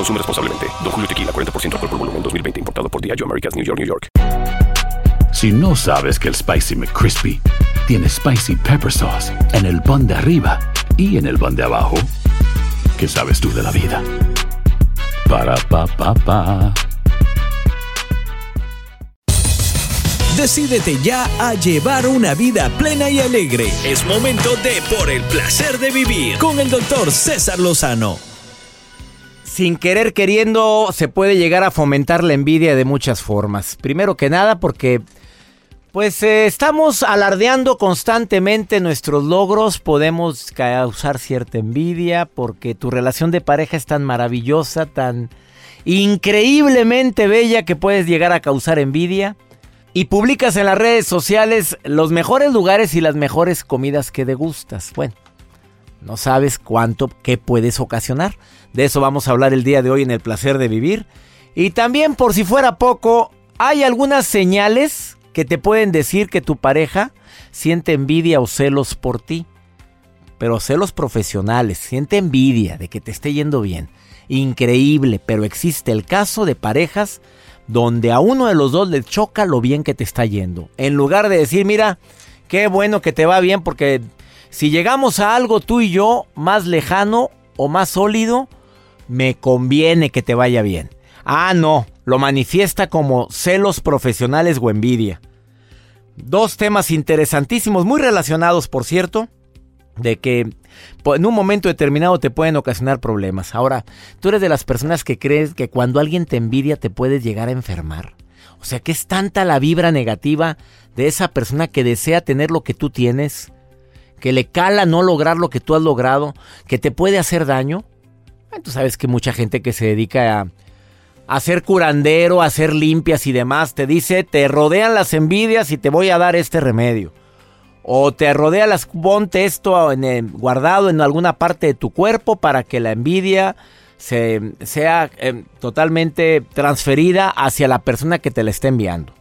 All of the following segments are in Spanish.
Consume responsablemente. Don Julio Tequila, 40% alcohol por volumen, 2020. Importado por Diageo Americas, New York, New York. Si no sabes que el Spicy McCrispy tiene Spicy Pepper Sauce en el pan de arriba y en el pan de abajo, ¿qué sabes tú de la vida? Para, pa, pa, pa. Decídete ya a llevar una vida plena y alegre. Es momento de Por el placer de vivir con el doctor César Lozano sin querer queriendo se puede llegar a fomentar la envidia de muchas formas. Primero que nada porque pues eh, estamos alardeando constantemente nuestros logros, podemos causar cierta envidia porque tu relación de pareja es tan maravillosa, tan increíblemente bella que puedes llegar a causar envidia. Y publicas en las redes sociales los mejores lugares y las mejores comidas que degustas. Bueno, no sabes cuánto, qué puedes ocasionar. De eso vamos a hablar el día de hoy en el placer de vivir. Y también, por si fuera poco, hay algunas señales que te pueden decir que tu pareja siente envidia o celos por ti. Pero celos profesionales, siente envidia de que te esté yendo bien. Increíble, pero existe el caso de parejas donde a uno de los dos le choca lo bien que te está yendo. En lugar de decir, mira, qué bueno que te va bien porque si llegamos a algo tú y yo más lejano o más sólido, me conviene que te vaya bien. Ah, no, lo manifiesta como celos profesionales o envidia. Dos temas interesantísimos, muy relacionados, por cierto, de que en un momento determinado te pueden ocasionar problemas. Ahora, tú eres de las personas que crees que cuando alguien te envidia te puedes llegar a enfermar. O sea, que es tanta la vibra negativa de esa persona que desea tener lo que tú tienes que le cala no lograr lo que tú has logrado, que te puede hacer daño. Tú sabes que mucha gente que se dedica a, hacer curandero, a hacer limpias y demás, te dice, te rodean las envidias y te voy a dar este remedio. O te rodea las, ponte esto en guardado en alguna parte de tu cuerpo para que la envidia se, sea em, totalmente transferida hacia la persona que te la está enviando.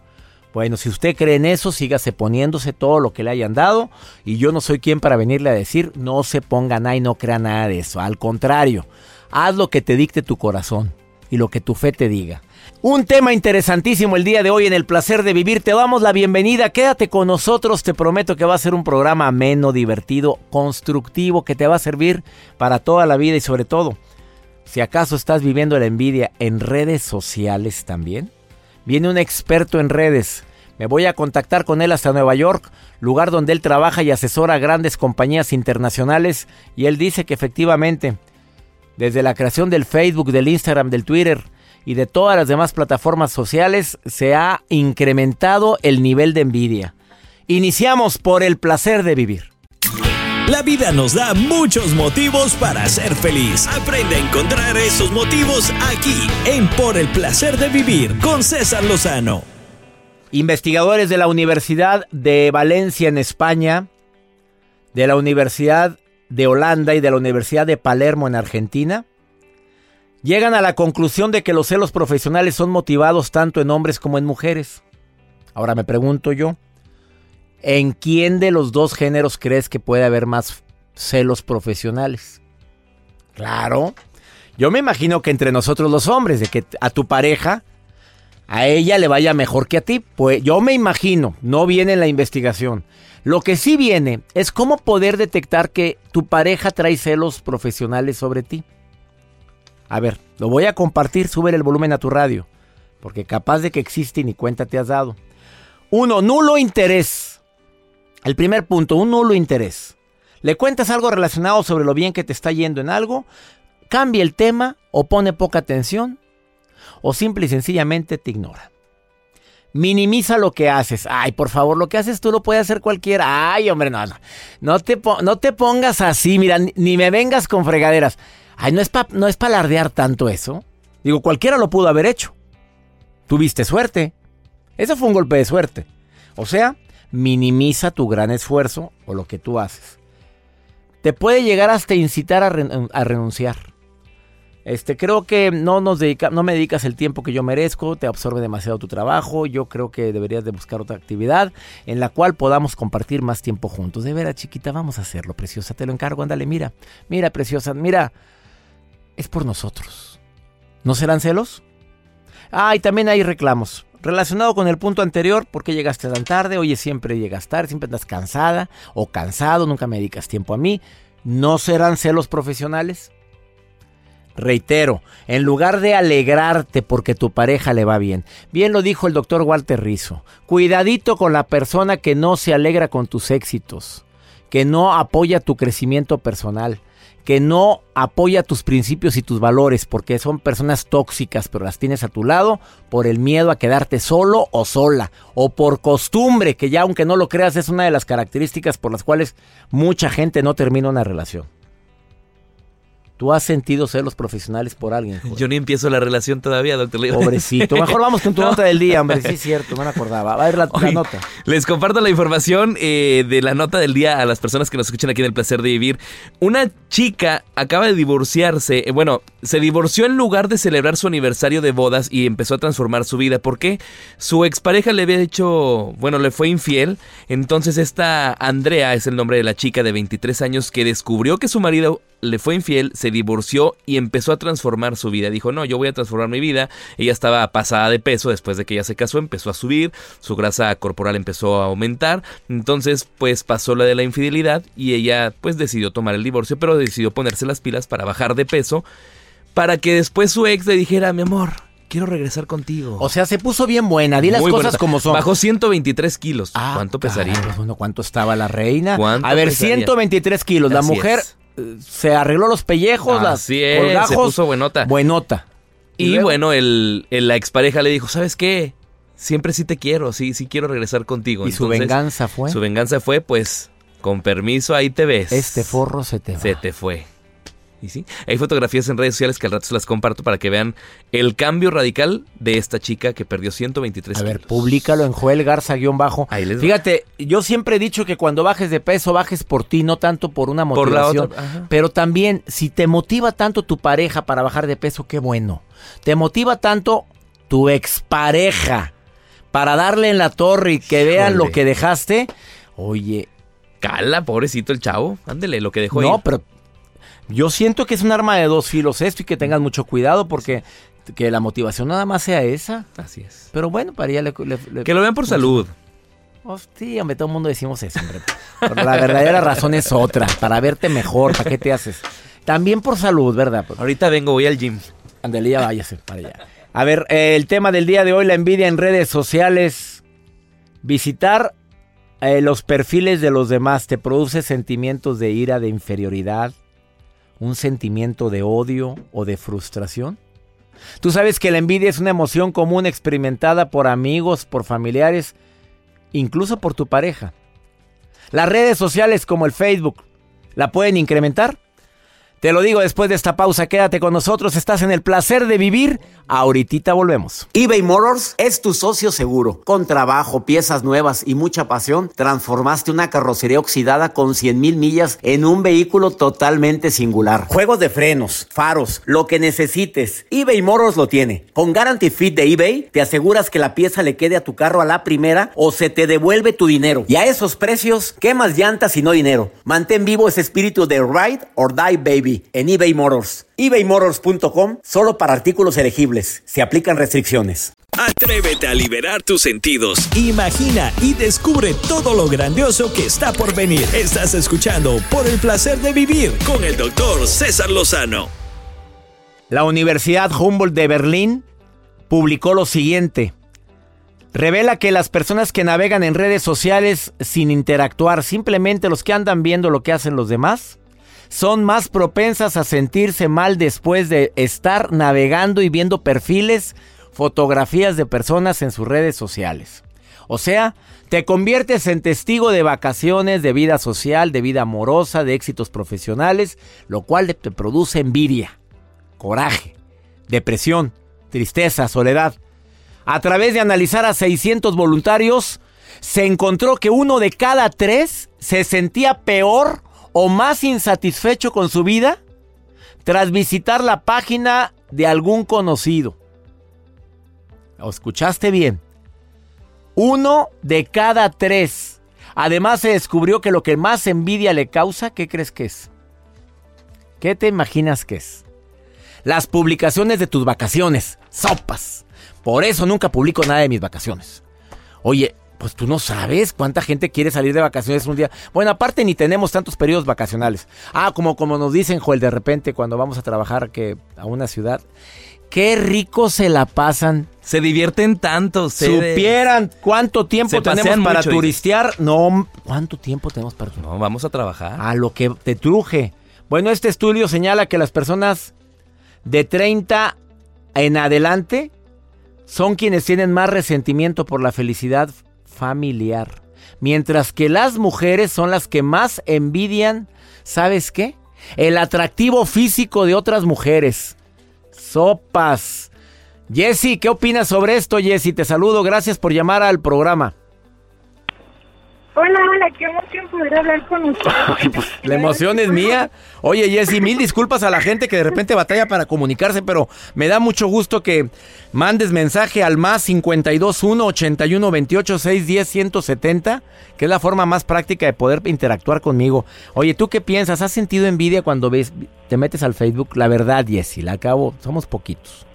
Bueno, si usted cree en eso, sígase poniéndose todo lo que le hayan dado. Y yo no soy quien para venirle a decir, no se ponga nada y no crea nada de eso. Al contrario, haz lo que te dicte tu corazón y lo que tu fe te diga. Un tema interesantísimo el día de hoy en el placer de vivir. Te damos la bienvenida. Quédate con nosotros. Te prometo que va a ser un programa ameno, divertido, constructivo, que te va a servir para toda la vida y sobre todo, si acaso estás viviendo la envidia en redes sociales también Viene un experto en redes. Me voy a contactar con él hasta Nueva York, lugar donde él trabaja y asesora a grandes compañías internacionales. Y él dice que efectivamente, desde la creación del Facebook, del Instagram, del Twitter y de todas las demás plataformas sociales, se ha incrementado el nivel de envidia. Iniciamos por el placer de vivir. La vida nos da muchos motivos para ser feliz. Aprende a encontrar esos motivos aquí, en Por el placer de vivir, con César Lozano. Investigadores de la Universidad de Valencia en España, de la Universidad de Holanda y de la Universidad de Palermo en Argentina, llegan a la conclusión de que los celos profesionales son motivados tanto en hombres como en mujeres. Ahora me pregunto yo, ¿En quién de los dos géneros crees que puede haber más celos profesionales? Claro. Yo me imagino que entre nosotros los hombres, de que a tu pareja, a ella le vaya mejor que a ti. Pues yo me imagino, no viene en la investigación. Lo que sí viene es cómo poder detectar que tu pareja trae celos profesionales sobre ti. A ver, lo voy a compartir, sube el volumen a tu radio. porque capaz de que existe y ni cuenta te has dado. Uno, nulo interés. El primer punto, un nulo interés. Le cuentas algo relacionado sobre lo bien que te está yendo en algo, cambia el tema o pone poca atención o simple y sencillamente te ignora. Minimiza lo que haces. Ay, por favor, lo que haces tú lo puede hacer cualquiera. Ay, hombre, no, no. No te, no te pongas así, mira, ni, me vengas con fregaderas. Ay, no es para no es alardear tanto eso. Digo, cualquiera lo pudo haber hecho. Tuviste suerte. Eso fue un golpe de suerte. O sea, minimiza tu gran esfuerzo o lo que tú haces. Te puede llegar hasta incitar a, renunciar. Este, creo que no, nos dedica, no me dedicas el tiempo que yo merezco, te absorbe demasiado tu trabajo, yo creo que deberías de buscar otra actividad en la cual podamos compartir más tiempo juntos. De veras, chiquita, vamos a hacerlo, preciosa, te lo encargo, ándale, mira, mira, preciosa, mira, es por nosotros. ¿No serán celos? Ah, y también hay reclamos. Relacionado con el punto anterior, ¿por qué llegaste tan tarde? Oye, siempre llegas tarde, siempre andas cansada o cansado, nunca me dedicas tiempo a mí. ¿No serán celos profesionales? Reitero, en lugar de alegrarte porque tu pareja le va bien. Bien lo dijo el doctor Walter Rizzo. Cuidadito con la persona que no se alegra con tus éxitos, que no apoya tu crecimiento personal, que no apoya tus principios y tus valores, porque son personas tóxicas, pero las tienes a tu lado por el miedo a quedarte solo o sola, o por costumbre, que ya aunque no lo creas es una de las características por las cuales mucha gente no termina una relación. ¿Tú has sentido celos profesionales por alguien? Yo ni empiezo la relación todavía, doctor Pobrecito. Mejor vamos con tu nota del día, hombre. Sí, es cierto, me acordaba. Va a ver la, nota. Les comparto la información eh, de la nota del día a las personas que nos escuchan aquí en El Placer de Vivir. Una chica acaba de divorciarse. Eh, bueno, se divorció en lugar de celebrar su aniversario de bodas y empezó a transformar su vida. ¿Por qué? Su expareja le había hecho, bueno, le fue infiel. Entonces esta Andrea es el nombre de la chica de 23 años que descubrió que su marido le fue infiel, se divorció y empezó a transformar su vida. Dijo, no, yo voy a transformar mi vida. Ella estaba pasada de peso después de que ella se casó, empezó a subir, su grasa corporal empezó a aumentar. Entonces, pues pasó la de la infidelidad y ella pues decidió tomar el divorcio, pero decidió ponerse las pilas para bajar de peso, para que después su ex le dijera, mi amor, quiero regresar contigo. O sea, se puso bien buena. Di las cosas como son. Bajó 123 kilos. Ah, ¿Cuánto pesaría? bueno, ¿cuánto estaba la reina? A ver, 123 kilos. la mujer se arregló los pellejos, las es, se puso buenota. Buenota. Y, bueno, el, la expareja le dijo, ¿sabes qué? Siempre sí te quiero, sí, sí quiero regresar contigo. ¿Y su venganza fue? Su venganza fue, pues, con permiso, ahí te ves. Este forro se te va. Se te fue. Y sí, hay fotografías en redes sociales que al rato se las comparto para que vean el cambio radical de esta chica que perdió 123 A ver, públicalo en Joel Garza-bajo. Fíjate, yo siempre he dicho que cuando bajes de peso, bajes por ti, no tanto por una motivación. pero también, si te motiva tanto tu pareja para bajar de peso, qué bueno. Te motiva tanto tu expareja para darle en la torre y que vean lo que dejaste. Oye. Cala, pobrecito el chavo. Ándele, lo que dejó No, pero yo siento que es un arma de dos filos esto y que tengas mucho cuidado porque que la motivación nada más sea esa. Así es. Pero bueno, para ella le, Que lo vean por salud. Hostia, hombre, todo el mundo decimos eso, hombre. la verdadera razón es otra, para verte mejor, ¿para qué te haces? También por salud, ¿verdad? Ahorita vengo, voy al gym. Andelía, váyase para allá. A ver, eh, el tema del día de hoy, la envidia en redes sociales. Visitar eh, los perfiles de los demás te produce sentimientos de ira, de inferioridad, un sentimiento de odio o de frustración? Tú sabes que la envidia es una emoción común experimentada por amigos, por familiares, incluso por tu pareja. Las redes sociales como el Facebook la pueden incrementar. Te lo digo después de esta pausa, quédate con nosotros, estás en el placer de vivir Ahorita volvemos. eBay Motors es tu socio seguro. Con trabajo, piezas nuevas y mucha pasión, transformaste una carrocería oxidada con 100 mil millas en un vehículo totalmente singular. Juegos de frenos, faros, lo que necesites, eBay Motors lo tiene. Con Guarantee Fit de eBay, te aseguras que la pieza le quede a tu carro a la primera o se te devuelve tu dinero. Y a esos precios, ¿qué más llantas y no dinero? Mantén vivo ese espíritu de Ride or Die Baby en eBay Motors ebaymotors.com solo para artículos elegibles. Se aplican restricciones. Atrévete a liberar tus sentidos. Imagina y descubre todo lo grandioso que está por venir. Estás escuchando Por el placer de vivir con el doctor César Lozano. La Universidad Humboldt de Berlín publicó lo siguiente. Revela que las personas que navegan en redes sociales sin interactuar, simplemente los que andan viendo lo que hacen los demás, son más propensas a sentirse mal después de estar navegando y viendo perfiles, fotografías de personas en sus redes sociales. O sea, te conviertes en testigo de vacaciones, de vida social, de vida amorosa, de éxitos profesionales, lo cual te produce envidia, coraje, depresión, tristeza, soledad. A través de analizar a 600 voluntarios, se encontró que uno de cada tres se sentía peor o más insatisfecho con su vida tras visitar la página de algún conocido. ¿O escuchaste bien? Uno de cada tres. Además se descubrió que lo que más envidia le causa, ¿qué crees que es? ¿Qué te imaginas que es? Las publicaciones de tus vacaciones. Sopas. Por eso nunca publico nada de mis vacaciones. Oye, pues tú no sabes cuánta gente quiere salir de vacaciones un día. Bueno, aparte ni tenemos tantos periodos vacacionales. Ah, como, como nos dicen, Joel, de repente cuando vamos a trabajar que a una ciudad. Qué rico se la pasan. Se divierten tanto. Se Supieran cuánto tiempo tenemos para mucho, turistear. No, ¿cuánto tiempo tenemos para turistear? No, vamos a trabajar. A lo que te truje. Bueno, este estudio señala que las personas de 30 en adelante son quienes tienen más resentimiento por la felicidad familiar. Mientras que las mujeres son las que más envidian, ¿sabes qué? El atractivo físico de otras mujeres. Sopas. Jessy, ¿qué opinas sobre esto, Jessy? Te saludo, gracias por llamar al programa. Hola, hola, qué emoción poder hablar con usted. La emoción es mía. Oye, Jessy, mil disculpas a la gente que de repente batalla para comunicarse, pero me da mucho gusto que mandes mensaje al más 521 81 28 610 170, que es la forma más práctica de poder interactuar conmigo. Oye, ¿tú qué piensas? ¿Has sentido envidia cuando ves, te metes al Facebook? La verdad, Jessy, la acabo, somos poquitos.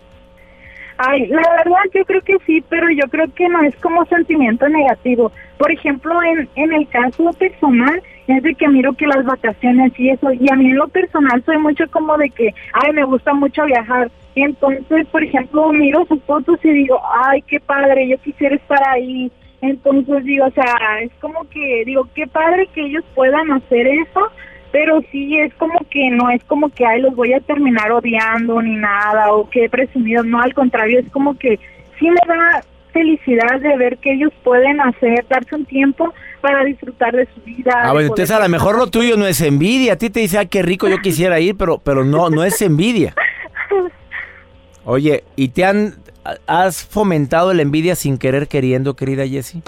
Ay, la verdad yo creo que sí, pero yo creo que no es como sentimiento negativo. Por ejemplo, en, en el caso personal, es de que miro que las vacaciones y eso, y a mí en lo personal soy mucho como de que, ay, me gusta mucho viajar. Y entonces, por ejemplo, miro sus fotos y digo, ay, qué padre, yo quisiera estar ahí. Entonces digo, o sea, es como que, digo, qué padre que ellos puedan hacer eso, pero sí es como que no es como que ay los voy a terminar odiando ni nada o que presumido no al contrario es como que sí me da felicidad de ver que ellos pueden hacer darse un tiempo para disfrutar de su vida Ah, bueno, entonces a lo mejor lo tuyo no es envidia. A ti te dice, ah, qué rico, yo quisiera ir, pero, pero no, no es envidia. Oye, ¿y te han, has fomentado la envidia sin querer queriendo, querida Jessie?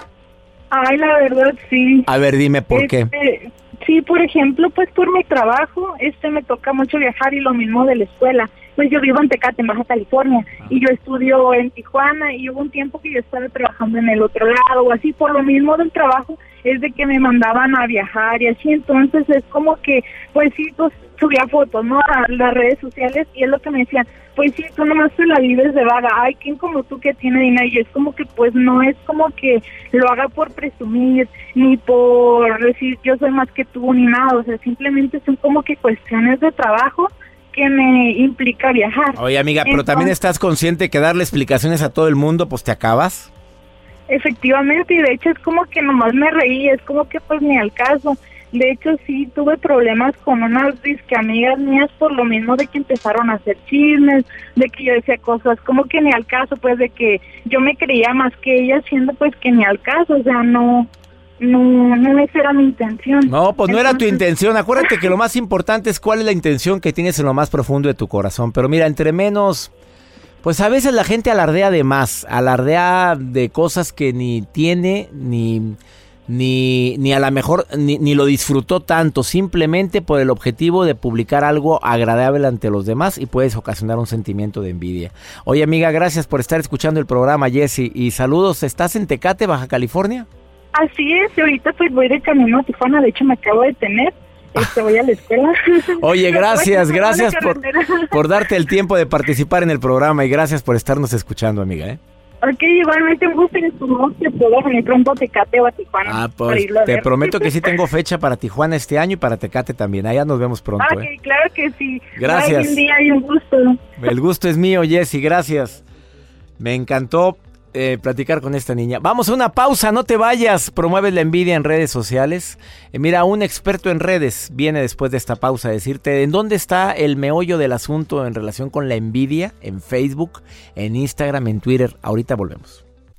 ay la verdad sí A ver, dime por qué. Este, Sí, por ejemplo, pues por mi trabajo, este me toca mucho viajar y lo mismo de la escuela. Pues yo vivo en Tecate, en Baja California, y yo estudio en Tijuana y hubo un tiempo que yo estaba trabajando en el otro lado o así, por lo mismo del trabajo es de que me mandaban a viajar y así, entonces es como que, pues sí, pues subía fotos, ¿no? A las redes sociales y es lo que me decían, pues sí, tú nomás te la vives de vaga, ay, ¿quién como tú que tiene dinero? Y es como que, pues no es como que lo haga por presumir, ni por decir yo soy más que tú, ni nada, o sea, simplemente son como que cuestiones de trabajo que me implica viajar. Oye, amiga, pero también estás consciente que darle explicaciones a todo el mundo, pues te acabas. Efectivamente, y de hecho es como que nomás me reí, es como que pues ni al caso. De hecho sí tuve problemas con unas disque amigas mías por lo mismo de que empezaron a hacer chismes, de que yo decía cosas como que ni al caso, pues de que yo me creía más que ellas siendo pues que ni al caso, o sea, no, no, no esa era mi intención. No, pues no era tu intención. Acuérdate que lo más importante es cuál es la intención que tienes en lo más profundo de tu corazón. Pero mira, entre menos, pues a veces la gente alardea de más, alardea de cosas que ni tiene, ni, ni, ni a lo mejor ni, ni lo disfrutó tanto, simplemente por el objetivo de publicar algo agradable ante los demás y puedes ocasionar un sentimiento de envidia. Oye amiga, gracias por estar escuchando el programa, Jessy, y saludos. ¿Estás en Tecate, Baja California? Así es, y ahorita pues voy de camino a Tijuana, de hecho me acabo de tener, este, voy a la escuela. Oye, gracias, gracias por, por darte el tiempo de participar en el programa y gracias por estarnos escuchando, amiga. ¿eh? Ok, igualmente un gusto esperamos que pueda venir pronto a Tecate o a Tijuana. Ah, pues te prometo que sí tengo fecha para Tijuana este año y para Tecate también. Allá nos vemos pronto. Ok, ¿eh? claro que sí. Gracias. Bye, buen día y un gusto. El gusto es mío, Jessy, gracias. Me encantó eh, platicar con esta niña. Vamos a una pausa, no te vayas. Promueves la envidia en redes sociales. Eh, mira, un experto en redes viene después de esta pausa a decirte en dónde está el meollo del asunto en relación con la envidia en Facebook, en Instagram, en Twitter. Ahorita volvemos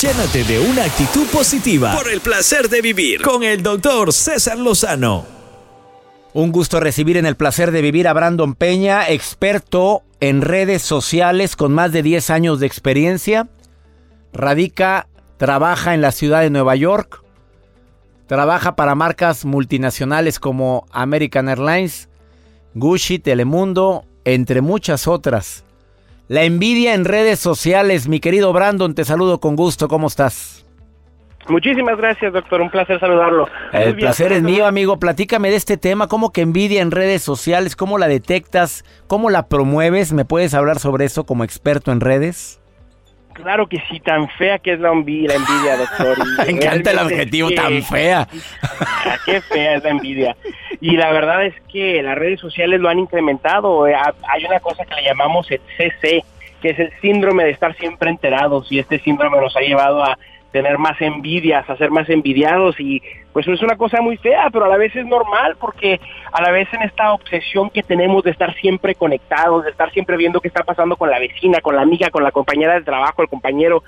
Llénate de una actitud positiva por el placer de vivir con el doctor César Lozano. Un gusto recibir en el placer de vivir a Brandon Peña, experto en redes sociales con más de 10 años de experiencia. Radica, trabaja en la ciudad de Nueva York. Trabaja para marcas multinacionales como American Airlines, Gucci, Telemundo, entre muchas otras. La envidia en redes sociales, mi querido Brandon, te saludo con gusto, ¿cómo estás? Muchísimas gracias, doctor, un placer saludarlo. El placer es mío, amigo. Platícame de este tema, ¿cómo que envidia en redes sociales? ¿Cómo la detectas? ¿Cómo la promueves? ¿Me puedes hablar sobre eso como experto en redes? Claro que sí, tan fea que es la envidia, doctor. Me encanta el adjetivo, tan fea. Qué fea es la envidia. Y la verdad es que las redes sociales lo han incrementado. Eh, hay una cosa que le llamamos el CC, que es el síndrome de estar siempre enterados. Y este síndrome nos ha llevado a tener más envidias, a ser más envidiados y pues es una cosa muy fea, pero a la vez es normal porque a la vez en esta obsesión que tenemos de estar siempre conectados, de estar siempre viendo qué está pasando con la vecina, con la amiga, con la compañera de trabajo, el compañero,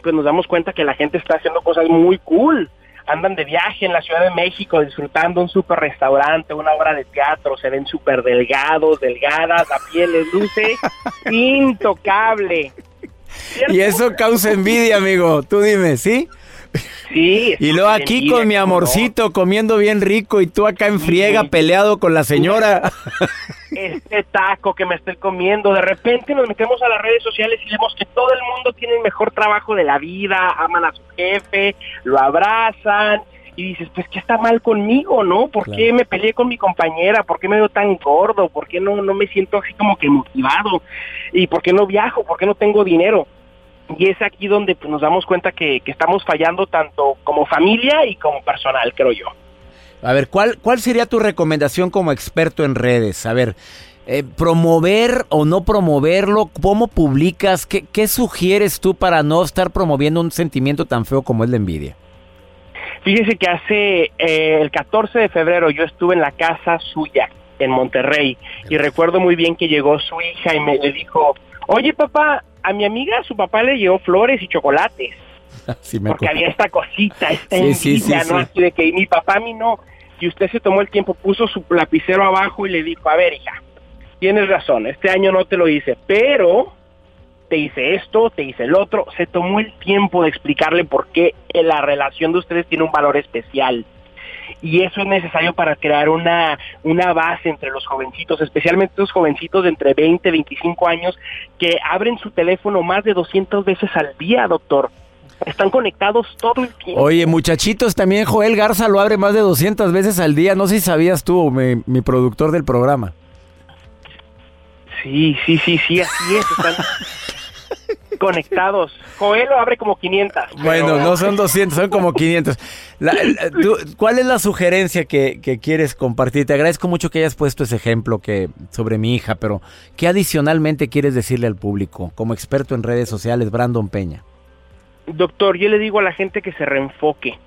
pues nos damos cuenta que la gente está haciendo cosas muy cool. Andan de viaje en la Ciudad de México disfrutando un super restaurante, una obra de teatro, se ven súper delgados, delgadas, la piel les luce intocable. Y eso causa envidia, amigo. Tú dime, ¿sí? Sí. Y luego aquí con mi amorcito comiendo bien rico y tú acá en friega peleado con la señora. Este taco que me estoy comiendo, de repente nos metemos a las redes sociales y vemos que todo el mundo tiene el mejor trabajo de la vida, aman a su jefe, lo abrazan y dices, pues, ¿qué está mal conmigo, no? ¿Por qué me peleé con mi compañera? ¿Por qué me veo tan gordo? ¿Por qué no, no me siento así como que motivado? ¿Y por qué no viajo? ¿Por qué no tengo dinero? Y es aquí donde pues, nos damos cuenta que, estamos fallando tanto como familia y como personal, creo yo. A ver, ¿cuál, cuál sería tu recomendación como experto en redes? A ver, eh, promover o no promoverlo, ¿cómo publicas? ¿Qué, ¿Qué sugieres tú para no estar promoviendo un sentimiento tan feo como es la envidia? Fíjese que hace eh, el 14 de febrero yo estuve en la casa suya en Monterrey y recuerdo muy bien que llegó su hija y me le dijo, oye papá, a mi amiga su papá le llevó flores y chocolates. porque había esta cosita, esta envidia, ¿no? Así de que mi papá a mí no. Y usted se tomó el tiempo, puso su lapicero abajo y le dijo, a ver hija, tienes razón, este año no te lo hice, pero te hice esto, te hice el otro. Se tomó el tiempo de explicarle por qué la relación de ustedes tiene un valor especial. Y eso es necesario para crear una, una base entre los jovencitos, especialmente los jovencitos de entre 20 y 25 años que abren su teléfono más de 200 veces al día, doctor. Están conectados todo el tiempo. Oye, muchachitos, también Joel Garza lo abre más de 200 veces al día. No sé si sabías tú, mi, mi productor del programa. Sí, sí, sí, sí, así es. Están, conectados. Coelho abre como 500. Bueno, no son 200, son como 500. ¿Cuál es la sugerencia que, quieres compartir? Te agradezco mucho que hayas puesto ese ejemplo que sobre mi hija, pero ¿qué adicionalmente quieres decirle al público como experto en redes sociales, Brandon Peña? Doctor, yo le digo a la gente que se reenfoque,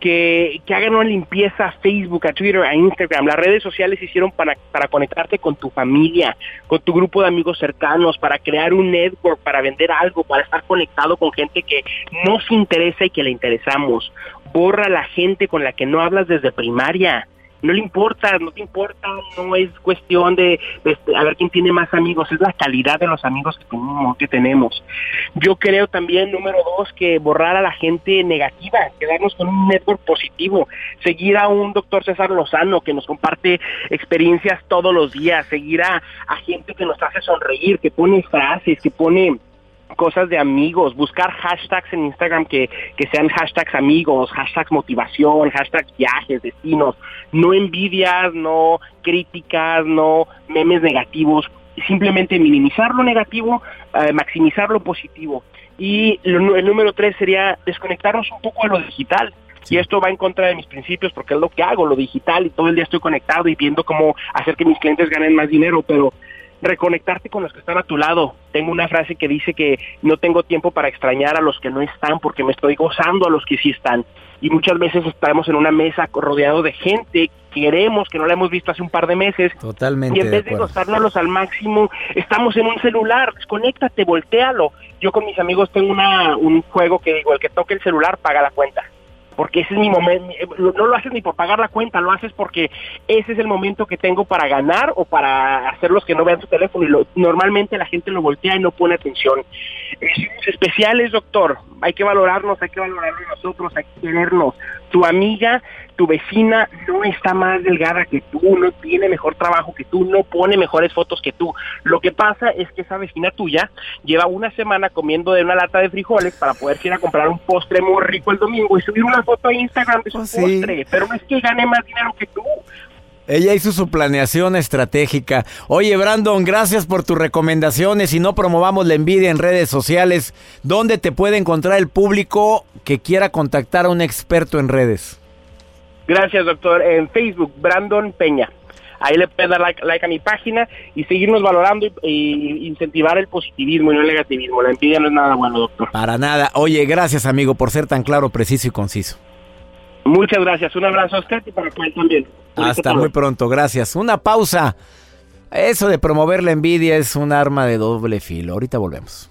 que, hagan una limpieza a Facebook, a Twitter, a Instagram. Las redes sociales hicieron para, para conectarte con tu familia, con tu grupo de amigos cercanos, para crear un network, para vender algo, para estar conectado con gente que nos interesa y que le interesamos. Borra la gente con la que no hablas desde primaria no le importa, no te importa, no es cuestión de, este, a ver quién tiene más amigos, es la calidad de los amigos que tenemos, que tenemos. Yo creo también, número dos, que borrar a la gente negativa, quedarnos con un network positivo, seguir a un doctor César Lozano que nos comparte experiencias todos los días, seguir a, a gente que nos hace sonreír, que pone frases, que pone cosas de amigos, buscar hashtags en Instagram que, que sean hashtags amigos, hashtags motivación, hashtags viajes, destinos, no envidias, no críticas, no memes negativos, simplemente minimizar lo negativo, eh, maximizar lo positivo. Y lo- el número tres sería desconectarnos un poco de lo digital. Y esto va en contra de mis principios porque es lo que hago, lo digital, y todo el día estoy conectado y viendo cómo hacer que mis clientes ganen más dinero, pero reconectarte con los que están a tu lado. Tengo una frase que dice que no tengo tiempo para extrañar a los que no están porque me estoy gozando a los que sí están. Y muchas veces estamos en una mesa rodeado de gente, queremos que no la hemos visto hace un par de meses, Totalmente y en de vez de acuerdo. gozárnoslos al máximo, estamos en un celular, desconéctate, voltealo. Yo con mis amigos tengo una, un juego que digo, el que toque el celular paga la cuenta. Porque ese es mi momento, no lo haces ni por pagar la cuenta, lo haces porque ese es el momento que tengo para ganar o para hacer los que no vean su teléfono. Y normalmente la gente lo voltea y no pone atención. Especiales, doctor. Hay que valorarnos, hay que valorarnos nosotros, hay que querernos. Tu amiga, tu vecina no está más delgada que tú, no tiene mejor trabajo que tú, no pone mejores fotos que tú. Lo que pasa es que esa vecina tuya lleva una semana comiendo de una lata de frijoles para poder ir a comprar un postre muy rico el domingo y subir una foto a Instagram de su sí. postre. Pero no es que gane más dinero que tú. Ella hizo su planeación estratégica. Oye, Brandon, gracias por tus recomendaciones y no promovamos la envidia en redes sociales. ¿Dónde te puede encontrar el público que quiera contactar a un experto en redes? Gracias, doctor. En Facebook, Brandon Peña. Ahí le puedes dar like, like a mi página y seguirnos valorando y, y incentivar el positivismo y no el negativismo. La envidia no es nada bueno, doctor. Para nada. Oye, gracias, amigo, por ser tan claro, preciso y conciso. Muchas gracias. Un abrazo a usted y para él también. Hasta muy pronto, gracias. Una pausa. Eso de promover la envidia es un arma de doble filo. Ahorita volvemos.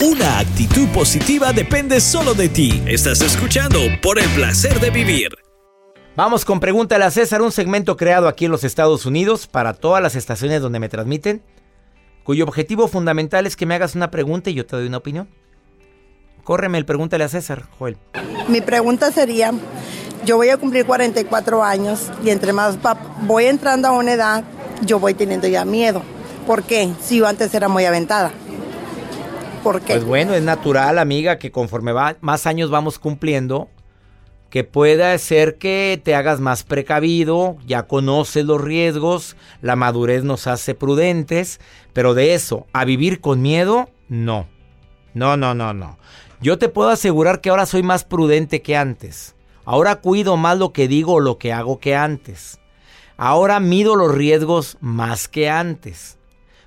Una actitud positiva depende solo de ti. Estás escuchando por el placer de vivir. Vamos con Pregúntale a César, un segmento creado aquí en los Estados Unidos para todas las estaciones donde me transmiten, cuyo objetivo fundamental es que me hagas una pregunta y yo te doy una opinión. Córreme el Pregúntale a César, Joel. Mi pregunta sería, yo voy a cumplir 44 años y entre más voy entrando a una edad, yo voy teniendo ya miedo. ¿Por qué? Si yo antes era muy aventada. Pues bueno, es natural, amiga, que conforme va, más años vamos cumpliendo, que pueda ser que te hagas más precavido, ya conoces los riesgos, la madurez nos hace prudentes, pero de eso, a vivir con miedo, no. No, no, no, no. Yo te puedo asegurar que ahora soy más prudente que antes. Ahora cuido más lo que digo o lo que hago que antes. Ahora mido los riesgos más que antes.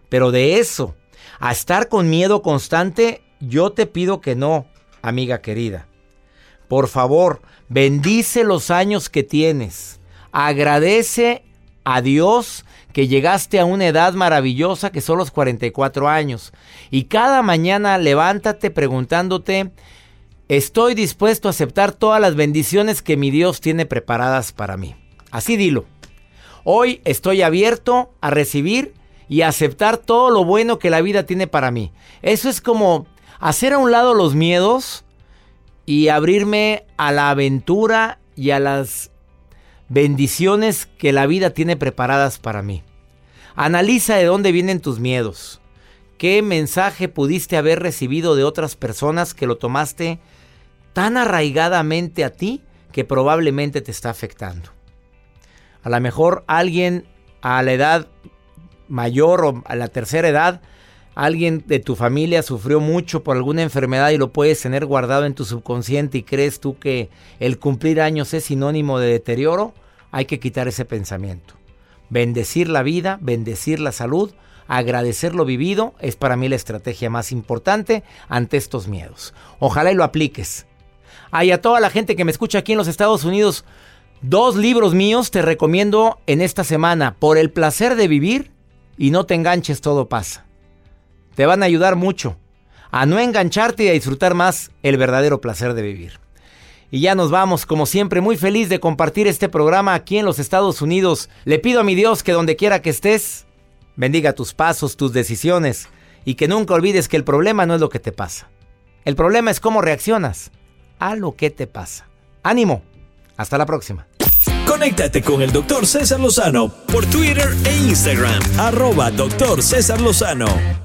Pero de eso, a estar con miedo constante, yo te pido que no, amiga querida. Por favor, bendice los años que tienes. Agradece a Dios que llegaste a una edad maravillosa que son los 44 años. Y cada mañana levántate preguntándote, estoy dispuesto a aceptar todas las bendiciones que mi Dios tiene preparadas para mí. Así dilo. Hoy estoy abierto a recibir y aceptar todo lo bueno que la vida tiene para mí. Eso es como hacer a un lado los miedos y abrirme a la aventura y a las bendiciones que la vida tiene preparadas para mí. Analiza de dónde vienen tus miedos. ¿Qué mensaje pudiste haber recibido de otras personas que lo tomaste tan arraigadamente a ti que probablemente te está afectando? A lo mejor alguien a la edad mayor o a la tercera edad, alguien de tu familia sufrió mucho por alguna enfermedad y lo puedes tener guardado en tu subconsciente y crees tú que el cumplir años es sinónimo de deterioro, hay que quitar ese pensamiento. Bendecir la vida, bendecir la salud, agradecer lo vivido es para mí la estrategia más importante ante estos miedos. Ojalá y lo apliques. Hay a toda la gente que me escucha aquí en los Estados Unidos, dos libros míos te recomiendo en esta semana. Por el placer de vivir y no te enganches, todo pasa. Te van a ayudar mucho a no engancharte y a disfrutar más el verdadero placer de vivir. Y ya nos vamos, como siempre, muy feliz de compartir este programa aquí en los Estados Unidos. Le pido a mi Dios que donde quiera que estés, bendiga tus pasos, tus decisiones y que nunca olvides que el problema no es lo que te pasa. El problema es cómo reaccionas a lo que te pasa. Ánimo. Hasta la próxima. Conéctate con el doctor César Lozano por Twitter e Instagram. Arroba doctor César Lozano.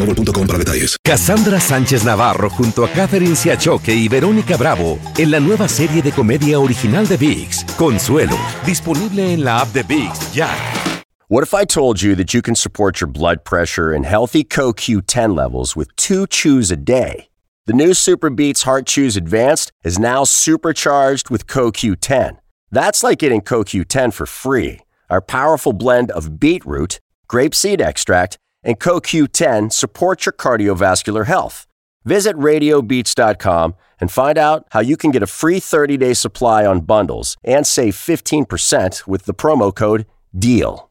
boostmobile.com para detalles. Cassandra Sánchez Navarro junto a Catherine Siachoque y Verónica Bravo en la nueva serie de comedia original de Consuelo, disponible en la app de ya. What if I told you that you can support your blood pressure and healthy CoQ10 levels with two chews a day? The new Super Beats Heart Chews Advanced is now supercharged with CoQ10. That's like getting CoQ10 for free. Our powerful blend of beetroot, grapeseed extract, and CoQ10 support your cardiovascular health. Visit radiobeats.com and find out how you can get a free 30 day supply on bundles and save 15% with the promo code DEAL.